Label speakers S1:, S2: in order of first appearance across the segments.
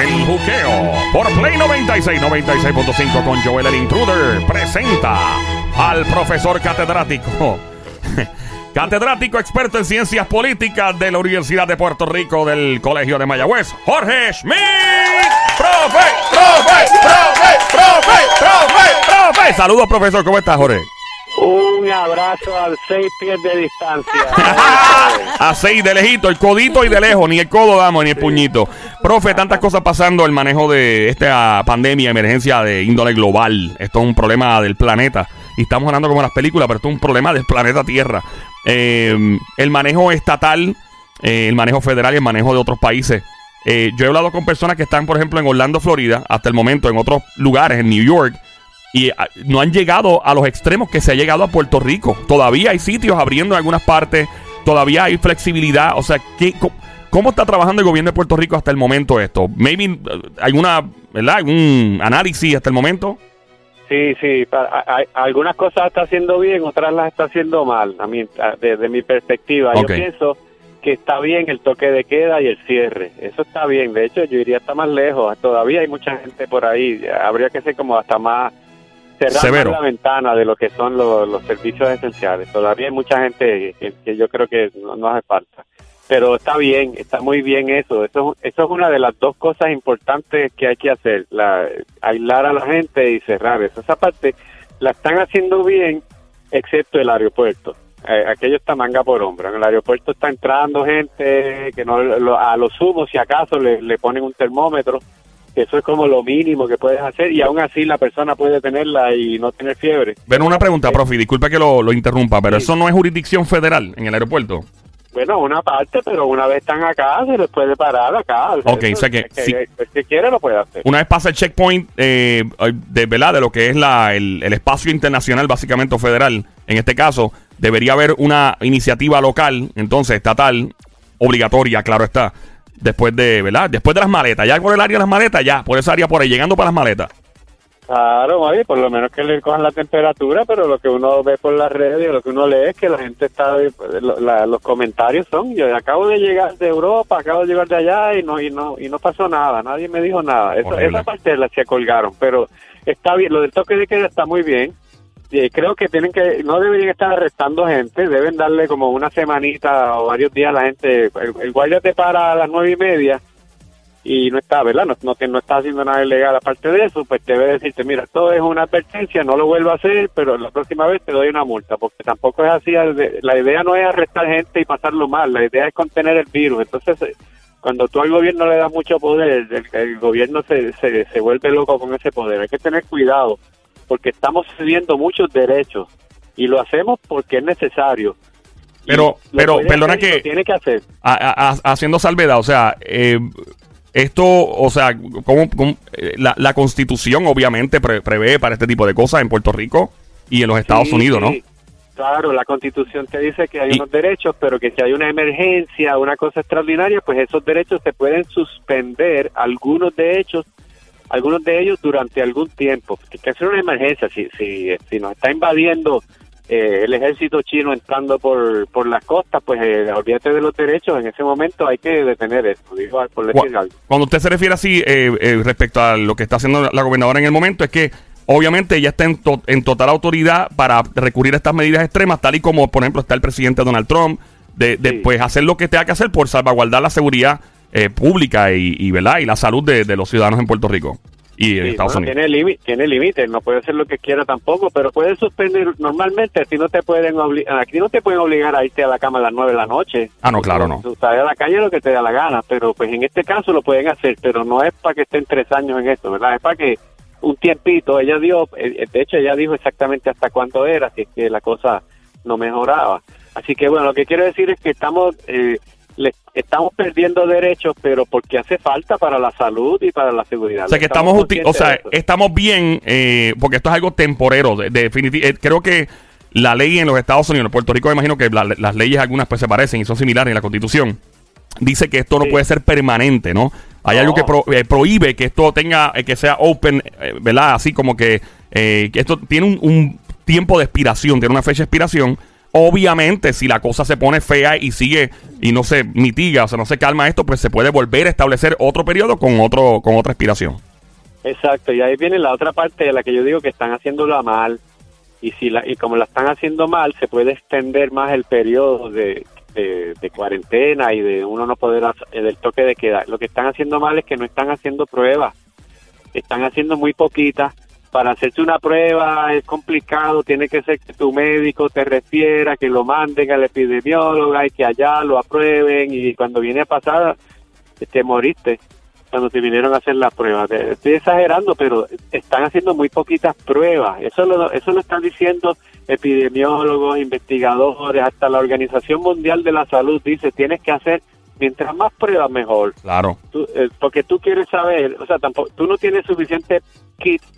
S1: El juqueo por Play 96, 96.5 con Joel el Intruder presenta al profesor catedrático. Catedrático experto en ciencias políticas de la Universidad de Puerto Rico del Colegio de Mayagüez, Jorge Schmidt. ¡Profe! ¡Profe! ¡Profe! ¡Profe! ¡Profe! ¡Profe! Saludos, profesor. ¿Cómo estás, Jorge?
S2: Un abrazo al seis pies de distancia.
S1: A seis de lejito, el codito y de lejos, ni el codo damos, ni el puñito. Profe, tantas cosas pasando, el manejo de esta pandemia, emergencia de índole global. Esto es un problema del planeta. Y estamos hablando como en las películas, pero esto es un problema del planeta Tierra. Eh, el manejo estatal, eh, el manejo federal y el manejo de otros países. Eh, yo he hablado con personas que están, por ejemplo, en Orlando, Florida, hasta el momento, en otros lugares, en New York, y ah, no han llegado a los extremos que se ha llegado a Puerto Rico. Todavía hay sitios abriendo en algunas partes, todavía hay flexibilidad. O sea, ¿qué, ¿cómo está trabajando el gobierno de Puerto Rico hasta el momento esto? Maybe eh, alguna, ¿verdad? ¿Algún análisis hasta el momento?
S2: Sí, sí, algunas cosas está haciendo bien, otras las está haciendo mal, a mí, a- desde mi perspectiva. Yo pienso que está bien el toque de queda y el cierre, eso está bien, de hecho yo iría hasta más lejos, todavía hay mucha gente por ahí, habría que ser como hasta más cerrar más
S1: Severo.
S2: la ventana de lo que son los, los servicios esenciales, todavía hay mucha gente que, que yo creo que no, no hace falta. Pero está bien, está muy bien eso. Eso, eso es una de las dos cosas importantes que hay que hacer, la, aislar a la gente y cerrar eso. Esa parte la están haciendo bien, excepto el aeropuerto. Eh, aquello está manga por hombro. En el aeropuerto está entrando gente que no lo- a lo sumo, si acaso, le, le ponen un termómetro. Que Eso es como lo mínimo que puedes hacer y aún así la persona puede tenerla y no tener fiebre.
S1: Bueno, una pregunta, profe, disculpa que lo, lo interrumpa, pero
S2: Sí.
S1: eso no es jurisdicción federal en el aeropuerto.
S2: Bueno, una parte, pero una vez están acá, se les puede parar acá.
S1: Ok, o sea que
S2: el
S1: sí.
S2: el que quiere lo puede hacer.
S1: Una vez pasa el checkpoint eh, de verdad de lo que es la, el, el espacio internacional, básicamente o federal, en este caso, debería haber una iniciativa local, entonces estatal, obligatoria, claro está. Después de, ¿verdad? Después de las maletas, ya por el área de las maletas, ya, por esa área por ahí, llegando para las maletas.
S2: Claro, Mavi, por lo menos que le cojan la temperatura, pero lo que uno ve por las redes, lo que uno lee es que la gente está, la- los comentarios son, yo acabo de llegar de Europa, acabo de llegar de allá y no y no y no pasó nada, nadie me dijo nada. Eso, esa parte la se colgaron, pero está bien, lo del toque de queda está muy bien. Y creo que tienen que, no deberían estar arrestando gente, deben darle como una semanita o varios días a la gente. El, el guardia te para a las nueve y media y no está, ¿verdad? No, no, no está haciendo nada ilegal. Aparte de eso, pues debe decirte, mira, esto es una advertencia, no lo vuelvo a hacer, pero la próxima vez te doy una multa, porque tampoco es así. La idea no es arrestar gente y pasarlo mal, la idea es contener el virus. Entonces, eh, cuando tú al gobierno le das mucho poder, el, gobierno se, se vuelve loco con ese poder. Hay que tener cuidado, porque estamos cediendo muchos derechos y lo hacemos porque es necesario.
S1: Pero- pero, perdona que-
S2: tiene que hacer.
S1: A- a- haciendo salvedad, o sea, eh, esto, o sea, como, la, la constitución obviamente pre- prevé para este tipo de cosas en Puerto Rico y en los Estados
S2: Sí,
S1: Unidos, ¿no?
S2: sí. Claro, la constitución te dice que hay
S1: Y-
S2: unos derechos, pero que si hay una emergencia, una cosa extraordinaria, pues esos derechos se pueden suspender, algunos de ellos, algunos de ellos durante algún tiempo. Que que es una emergencia, si, si, si nos está invadiendo eh, el ejército chino entrando por, por las costas, pues eh, olvídate de los derechos, en ese momento hay que detener eso, digo, por decir algo.
S1: Cuando usted se refiere así eh, eh, respecto a lo que está haciendo la gobernadora en el momento, es que obviamente ella está en, to- en total autoridad para recurrir a estas medidas extremas, tal y como, por ejemplo, está el presidente Donald Trump, de, de,
S2: Sí.
S1: pues hacer lo que tenga que hacer por salvaguardar la seguridad eh, pública y, y, ¿verdad? y la salud de, de los ciudadanos en Puerto Rico y en Estados Unidos.
S2: Tiene límite, tiene límites, no puede hacer lo que quiera tampoco, pero puede suspender. Normalmente, ti no te pueden obligar, a ti no te pueden obligar a irte a la cama a las nueve de la noche.
S1: Ah, no, claro, no.
S2: Tú sales a la calle lo que te da la gana, pero pues en este caso lo pueden hacer, pero no es para que estén tres años en esto, ¿verdad? Es para que un tiempito, ella dio, eh, de hecho ella dijo exactamente hasta cuánto era, si es que la cosa no mejoraba. Así que bueno, lo que quiero decir es que estamos eh, le, estamos perdiendo derechos, pero porque hace falta para la salud y para la seguridad.
S1: O sea, que estamos, uti- o sea,
S2: de
S1: estamos bien, eh, porque esto es algo temporero. De, definiti- eh, creo que la ley en los Estados Unidos, en Puerto Rico, me imagino que la- las leyes algunas pues se parecen y son similares en la Constitución. Dice que esto no puede ser permanente, ¿no? Hay
S2: No.
S1: algo que pro- eh, prohíbe que esto tenga, eh, que sea open, eh, ¿verdad? Así como que, eh, que esto tiene un, un tiempo de expiración, tiene una fecha de expiración Obviamente, si la cosa se pone fea y sigue y no se mitiga, o sea, no se calma esto, pues se puede volver a establecer otro periodo con otro con otra expiración.
S2: Exacto, y ahí viene la otra parte de la que yo digo que están haciéndola mal y si la y como la están haciendo mal, se puede extender más el periodo de, de, cuarentena y de uno no poder hacer, del toque de queda. Lo que están haciendo mal es que no están haciendo pruebas, están haciendo muy poquitas para hacerse una prueba es complicado, tiene que ser que tu médico te refiera, que lo manden al epidemiólogo y que allá lo aprueben y cuando viene a pasar te moriste cuando te vinieron a hacer la prueba. Estoy exagerando, pero están haciendo muy poquitas pruebas. Eso lo, eso lo están diciendo epidemiólogos, investigadores, hasta la Organización Mundial de la Salud dice tienes que hacer mientras más pruebas mejor.
S1: Claro.
S2: Eh, porque tú quieres saber, o sea, tampoco, tú no tienes suficiente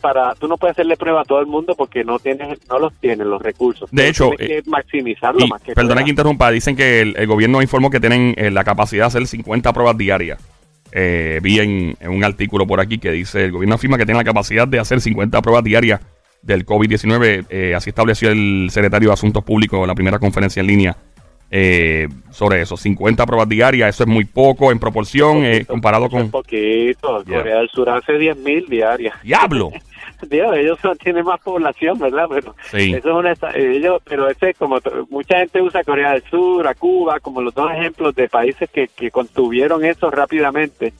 S2: para, tú no puedes hacerle prueba a todo el mundo porque no tienes, no los tienes los recursos.
S1: De hecho,
S2: tienes que maximizarlo más que.
S1: Perdona que interrumpa, dicen que el, gobierno informó que tienen eh, la capacidad de hacer 50 pruebas diarias. Eh, vi en, un artículo por aquí que dice el gobierno afirma que tiene la capacidad de hacer 50 pruebas diarias del COVID-19. así estableció el secretario de Asuntos Públicos en la primera conferencia en línea eh, sobre eso. 50 pruebas diarias, eso es muy poco en proporción eh, comparado con...
S2: poquito, Corea del Sur hace 10.000 diarias.
S1: ¡Diablo!
S2: Dios, ellos tienen más población, ¿verdad? Pero eso es una, ellos, pero ese como mucha gente usa Corea del Sur, a Cuba como los dos ejemplos de países que, que contuvieron eso rápidamente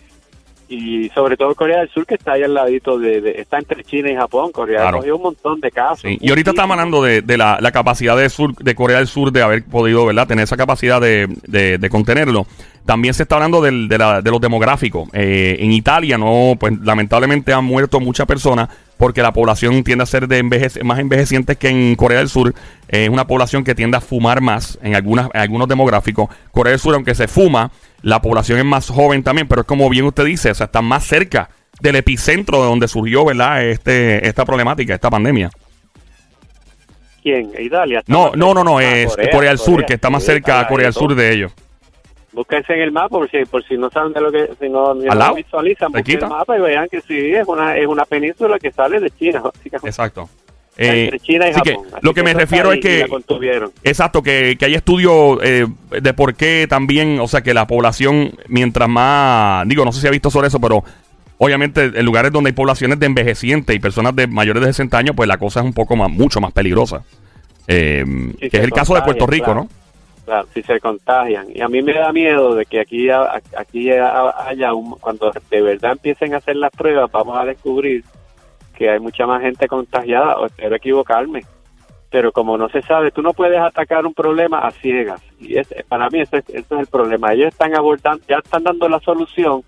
S2: y sobre todo Corea del Sur que está ahí al ladito de, está entre China y Japón. Corea del Sur un montón de casos.
S1: Y ahorita estamos hablando de, la, capacidad de sur de Corea del Sur de haber podido verdad tener esa capacidad de, de contenerlo. También se está hablando del, de, la, de los demográficos. Eh, en Italia no pues lamentablemente han muerto muchas personas porque la población tiende a ser de más envejecientes que en Corea del Sur. es una población que tiende a fumar más en, algunas, en algunos demográficos. Corea del Sur, aunque se fuma, la población es más joven también, pero es como bien usted dice, o sea, está más cerca del epicentro de donde surgió, ¿verdad? Este, esta problemática, esta pandemia.
S2: ¿Quién? ¿Italia?
S1: No, no, no, no, es Corea, del Sur, que está más cerca a Corea del Sur de ellos.
S2: Búsquense en el mapa, por si, por si no saben de lo que, si no, no visualizan, busquen el mapa y vean que sí, es una, es una península que sale de China,
S1: Exacto.
S2: Eh, China y Japón.
S1: lo que, me refiero es que exacto que, que hay estudios eh, de por qué también o sea que la población mientras más digo no sé si ha visto sobre eso pero obviamente en lugares donde hay poblaciones de envejecientes y personas de mayores de 60 años pues la cosa es un poco más mucho más peligrosa. Eh, que es el caso de Puerto Rico no
S2: claro si se contagian y a mí me da miedo de que aquí aquí haya un cuando de verdad empiecen a hacer las pruebas vamos a descubrir que hay mucha más gente contagiada, o espero equivocarme, pero como no se sabe, tú no puedes atacar un problema a ciegas. Y es, para mí ese, es el problema. Ellos están abordando, ya están dando la solución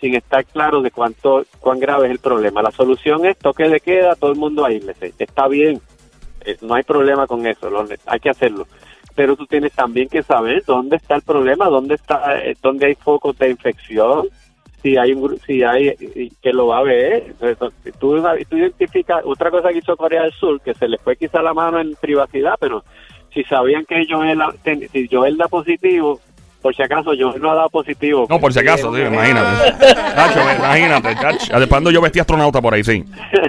S2: sin estar claro de cuánto, cuán grave es el problema. La solución es toque de queda, todo el mundo ahí. Está bien, eh, no hay problema con eso, hay que hacerlo. Pero tú tienes también que saber dónde está el problema, dónde está, eh, dónde hay focos de infección, si hay un si hay que lo va a ver. Tú, tú identificas otra cosa que hizo Corea del Sur que se le fue quizá la mano en privacidad pero si sabían que Joel si Joel da positivo por si acaso Joel no ha dado positivo.
S1: No por si acaso sí, imagínate. Cacho, imagínate Cacho. cuando yo vestí astronauta por ahí sí.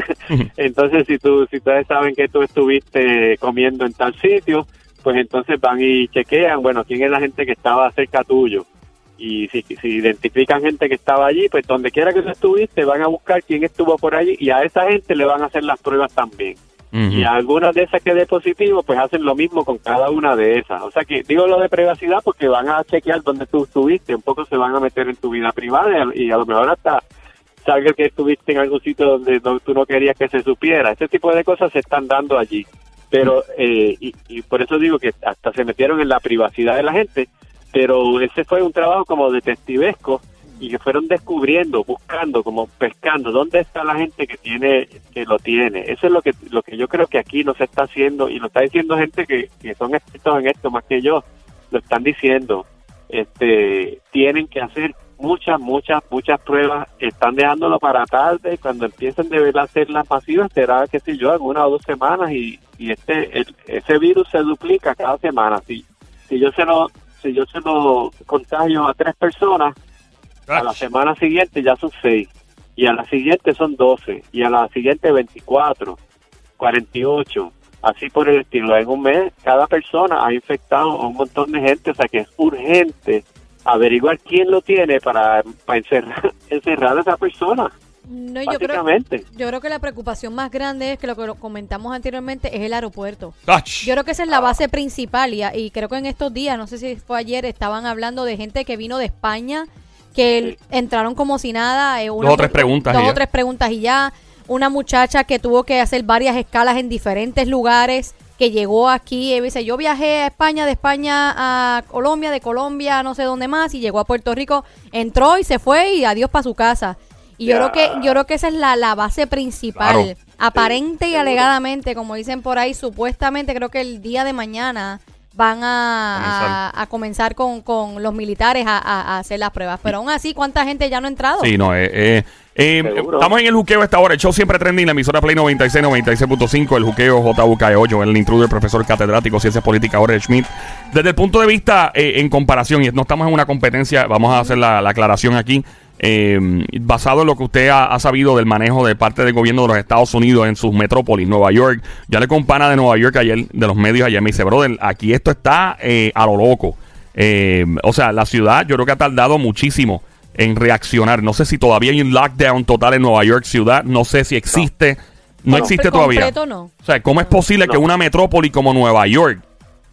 S2: Entonces si tú si ustedes saben que tú estuviste comiendo en tal sitio pues entonces van y chequean bueno quién es la gente que estaba cerca tuyo y si, si identifican gente que estaba allí, pues donde quiera que tú estuviste, van a buscar quién estuvo por allí y a esa gente le van a hacer las pruebas también. Y a algunas de esas que dé positivo, pues hacen lo mismo con cada una de esas. O sea que digo lo de privacidad porque van a chequear dónde tú estuviste, un poco se van a meter en tu vida privada y a lo mejor hasta salga que estuviste en algún sitio donde, tú no querías que se supiera. Ese tipo de cosas se están dando allí. Pero, eh, y, y por eso digo que hasta se metieron en la privacidad de la gente, pero ese fue un trabajo como detectivesco y que fueron descubriendo, buscando, como pescando, dónde está la gente que tiene, que lo tiene. Eso es lo que, lo que yo creo que aquí no se está haciendo y lo está diciendo gente que, que son expertos en esto más que yo, lo están diciendo. Este, tienen que hacer muchas, muchas, muchas pruebas, están dejándolo para tarde, cuando empiecen de ver a hacer las masivas será, qué sé yo, en una o dos semanas y, y este, ese virus se duplica cada semana. Si, si yo se lo, si yo se lo contagio a tres personas, a la semana siguiente ya son seis, y a la siguiente son doce, y a la siguiente veinticuatro, cuarenta y ocho, así por el estilo. En un mes, cada persona ha infectado a un montón de gente, o sea que es urgente averiguar quién lo tiene para, para encerrar, encerrar a esa persona.
S3: No, yo creo, yo creo que la preocupación más grande es que lo que lo comentamos anteriormente es el aeropuerto.
S1: Ach.
S3: Yo creo que esa es la base principal y, y creo que en estos días, no sé si fue ayer, estaban hablando de gente que vino de España, que el- entraron como si nada. eh, una
S1: Dos o tres preguntas
S3: Dos o tres preguntas y ya. Una muchacha que tuvo que hacer varias escalas en diferentes lugares, que llegó aquí y dice, yo viajé a España, de España a Colombia, de Colombia a no sé dónde más, y llegó a Puerto Rico, entró y se fue y adiós para su casa. Y yo creo que yo creo que esa es la, la base principal.
S1: Claro.
S3: Aparente y
S2: seguro.
S3: alegadamente, como dicen por ahí, supuestamente creo que el día de mañana van a, a- a comenzar con, con los militares a, a- a hacer las pruebas. Pero aún así, ¿cuánta gente ya no ha entrado?
S1: Sí, no, eh, eh, eh, estamos en el juqueo a esta hora. El show siempre trending, la emisora Play 96, 96.5, el juqueo JUK8, el intruder, profesor catedrático, ciencias políticas, Jorge Schmidt. Desde el punto de vista, eh, en comparación, y no estamos en una competencia, vamos a hacer la, la aclaración aquí, eh, basado en lo que usted ha, ha sabido del manejo de parte del gobierno de los Estados Unidos en sus metrópolis, Nueva York. Ya le compana de Nueva York ayer, de los medios ayer, me dice, brother, aquí esto está eh, a lo loco. Eh, o sea, la ciudad yo creo que ha tardado muchísimo en reaccionar. No sé si todavía hay un lockdown total en Nueva York ciudad. No sé si existe. No, existe todavía.
S3: no.
S1: O sea, ¿cómo es posible que una metrópoli como Nueva York,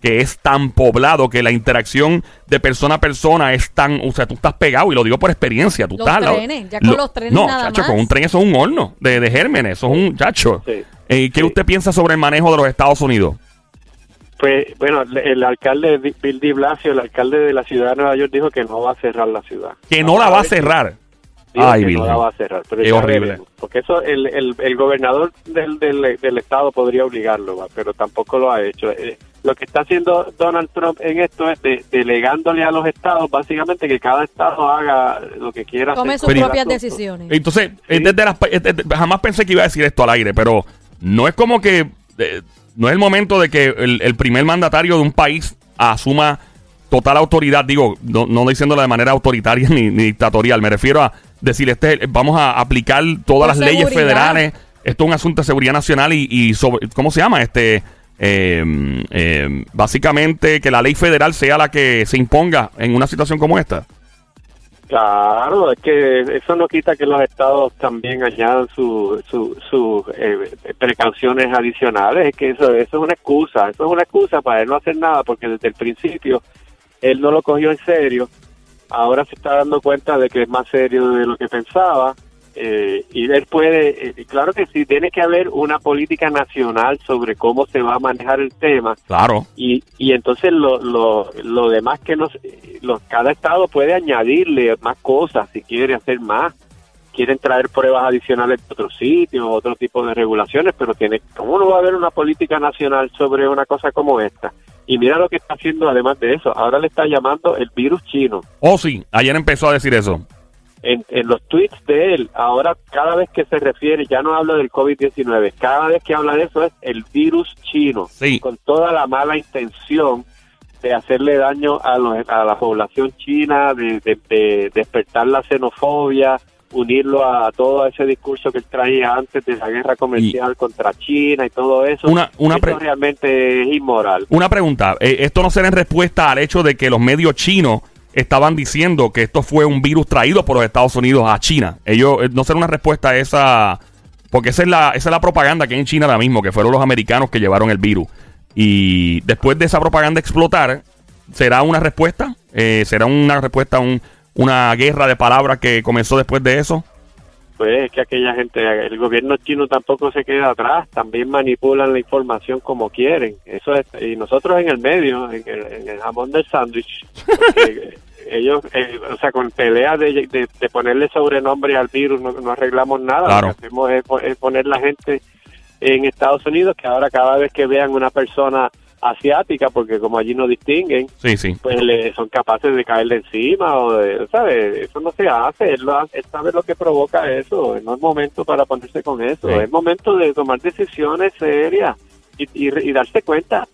S1: que es tan poblado, que la interacción de persona a persona es tan... O sea, tú estás pegado, y lo digo por experiencia. Tú
S3: Los
S1: estás...
S3: trenes, ya con los trenes
S1: No,
S3: nada
S1: chacho,
S3: más.
S1: con un tren eso es un horno de, de gérmenes. Eso es un... Chacho.
S2: Sí.
S1: Eh, ¿Qué
S2: Sí.
S1: usted piensa sobre el manejo de los Estados Unidos?
S2: Pues bueno, el- el alcalde Bill de Blasio, el alcalde de la ciudad de Nueva York, dijo que no va a cerrar la ciudad.
S1: Que no la va a cerrar.
S2: dijo
S1: Ay,
S2: que
S1: Virgen.
S2: no la va a cerrar. Pero
S1: Qué
S2: ya
S1: horrible.
S2: veremos. Porque eso, el, el, el gobernador del, del, del estado podría obligarlo, pero tampoco lo ha hecho. Lo que está haciendo Donald Trump en esto es de- delegándole a los estados, básicamente que cada estado haga lo que quiera.
S3: Tome
S2: hacer
S3: sus propias decisiones.
S1: Entonces, es
S2: Sí.
S1: desde las- es desde- jamás pensé que iba a decir esto al aire, pero no es como que eh, no es el momento de que el, el primer mandatario de un país asuma total autoridad, digo, no, no diciéndolo de manera autoritaria ni, ni dictatorial, me refiero a decir, este, vamos a aplicar todas
S3: Por
S1: las leyes federales, esto es un asunto de seguridad nacional y, y sobre, ¿cómo se llama? Este, eh, básicamente que la ley federal sea la que se imponga en una situación como esta.
S2: Claro, es que eso no quita que los estados también añadan sus su, su, eh, precauciones adicionales. Es que eso, eso es una excusa, eso es una excusa para él no hacer nada, porque desde el principio él no lo cogió en serio. Ahora se está dando cuenta de que es más serio de lo que pensaba. Eh, y él puede, eh, claro que sí, tiene que haber una política nacional sobre cómo se va a manejar el tema.
S1: Claro.
S2: y, y entonces lo, lo, lo demás que los, los cada estado puede añadirle más cosas si quiere hacer más. Quieren traer pruebas adicionales de otros sitios otro tipo de regulaciones pero tiene cómo no va a haber una política nacional sobre una cosa como esta y mira lo que está haciendo además de eso. Ahora le está llamando el virus chino.
S1: Oh, sí, ayer empezó a decir eso.
S2: En, en los tweets de él, ahora cada vez que se refiere, ya no habla del COVID-19, cada vez que habla de eso es el virus chino,
S1: Sí.
S2: con toda la mala intención de hacerle daño a, los- a la población china, de, de- de despertar la xenofobia, unirlo a todo ese discurso que él traía antes de la guerra comercial contra China y todo eso.
S1: Una- una
S2: eso realmente es inmoral.
S1: Una pregunta, eh, esto no será en respuesta al hecho de que los medios chinos estaban diciendo que esto fue un virus traído por los Estados Unidos a China. Ellos eh, no será una respuesta a esa porque esa es la esa es la propaganda que hay en China ahora mismo, que fueron los americanos que llevaron el virus. Y después de esa propaganda explotar, será una respuesta, Eh, será una respuesta a un- una guerra de palabras que comenzó después de eso.
S2: Pues es que aquella gente, el gobierno chino tampoco se queda atrás, también manipulan la información como quieren. Eso es, y nosotros en el medio, en el, en el jamón del sándwich, ellos, eh, o sea, con peleas de, de, de ponerle sobrenombre al virus no, no arreglamos nada.
S1: Claro.
S2: Lo que hacemos es, es poner la gente en Estados Unidos que ahora cada vez que vean una persona asiática, porque como allí no distinguen,
S1: Sí, sí.
S2: pues le son capaces de caerle encima o de, ¿sabes? Eso no se hace, él, lo hace- él sabe lo que provoca eso, no es momento para ponerse con eso,
S1: Sí.
S2: es momento de tomar decisiones serias y, y, y darse cuenta,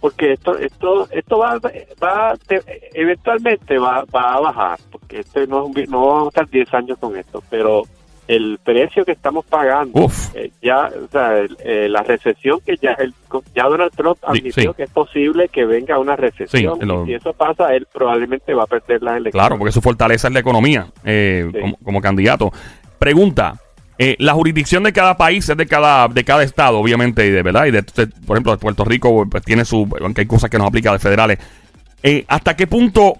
S2: porque esto esto esto va, va te- eventualmente va, va a bajar, porque este no, es un no vamos a estar 10 años con esto, pero el precio que estamos pagando, eh, ya, o sea, el- eh, la recesión que ya, el, ya Donald Trump admitió
S1: sí.
S2: que es posible que venga una recesión.
S1: Sí, lo-
S2: y si eso pasa, él probablemente va a perder las elecciones.
S1: Claro, porque su fortaleza es la economía eh,
S2: Sí.
S1: como, como candidato. Pregunta. Eh, la jurisdicción de cada país es de cada de cada estado, obviamente, y de verdad, y de, por ejemplo, Puerto Rico pues, tiene su, aunque hay cosas que nos aplica de federales. Eh, ¿Hasta qué punto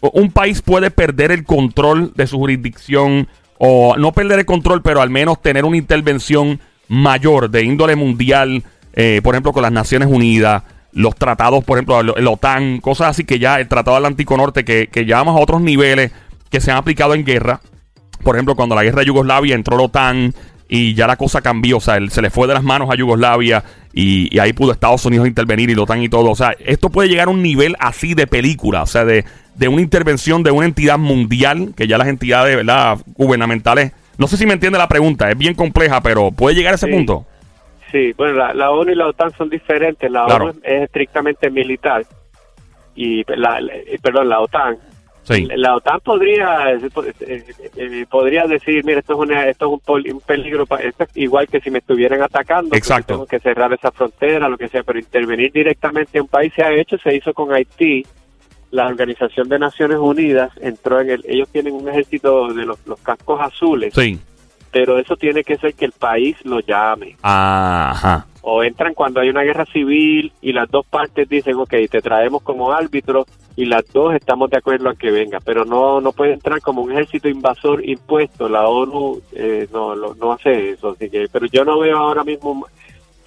S1: un país puede perder el control de su jurisdicción o no perder el control, pero al menos tener una intervención mayor de índole mundial, eh, por ejemplo, con las Naciones Unidas, los tratados, por ejemplo, el OTAN, cosas así que ya el Tratado Atlántico Norte, que, que llevamos a otros niveles que se han aplicado en guerra. Por ejemplo, cuando la guerra de Yugoslavia entró la OTAN y ya la cosa cambió, o sea, él- se le fue de las manos a Yugoslavia y, y ahí pudo Estados Unidos intervenir y la OTAN y todo. O sea, esto puede llegar a un nivel así de película, o sea, de, de una intervención de una entidad mundial, que ya las entidades ¿verdad? gubernamentales, no sé si me entiende la pregunta, es bien compleja, pero puede llegar a ese
S2: Sí.
S1: punto.
S2: Sí, bueno, la, la ONU y la OTAN son diferentes. La
S1: Claro.
S2: ONU es estrictamente militar y la, perdón, la OTAN.
S1: Sí.
S2: La OTAN podría eh, eh, eh, podría decir, mira, esto es una, esto es un, poli- un peligro, pa- esto es igual que si me estuvieran atacando,
S1: Exacto.
S2: tengo que cerrar esa frontera, lo que sea, pero intervenir directamente en un país se ha hecho, se hizo con Haití. La Organización de Naciones Unidas entró en el, ellos tienen un ejército de los, los cascos azules,
S1: Sí.
S2: pero eso tiene que ser que el país lo llame
S1: Ajá.
S2: O entran cuando hay una guerra civil y las dos partes dicen, ok, te traemos como árbitro y las dos estamos de acuerdo a que venga, pero no no puede entrar como un ejército invasor impuesto. La ONU eh, no, lo- no hace eso, así que, pero yo no veo ahora mismo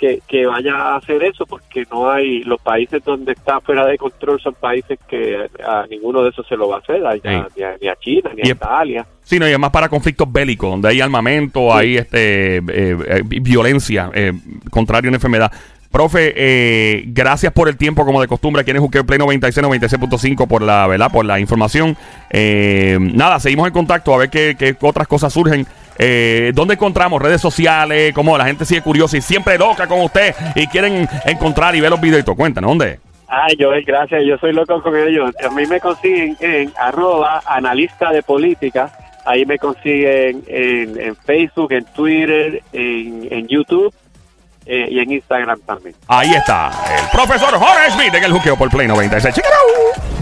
S2: que, que vaya a hacer eso porque no hay, los países donde está fuera de control son países que a ninguno de esos se lo va a hacer, a-
S1: Sí.
S2: ni, a, ni a China, ni
S1: Y
S2: a Italia.
S1: Sí, no, y es más para conflictos bélicos, donde hay armamento, hay este eh, eh, violencia, eh, contrario a una enfermedad. Profe, eh, gracias por el tiempo, como de costumbre, aquí en Juqueo Play 96, 96.5 por la, ¿verdad? Por la información. Eh, nada, seguimos en contacto a ver qué, qué otras cosas surgen. Eh, ¿Dónde encontramos? Redes sociales, como la gente sigue curiosa y siempre loca con usted y quieren encontrar y ver los videos y todo. Cuéntanos, ¿dónde?
S2: Ay, Joel, gracias. Yo soy loco con ellos. A mí me consiguen en arroba analista de política. Ahí me consiguen en, en Facebook, en Twitter, en, en YouTube eh, y en Instagram también.
S1: Ahí está, el profesor Jorge Smith en el Juqueo por Play 96. ¡Check it out!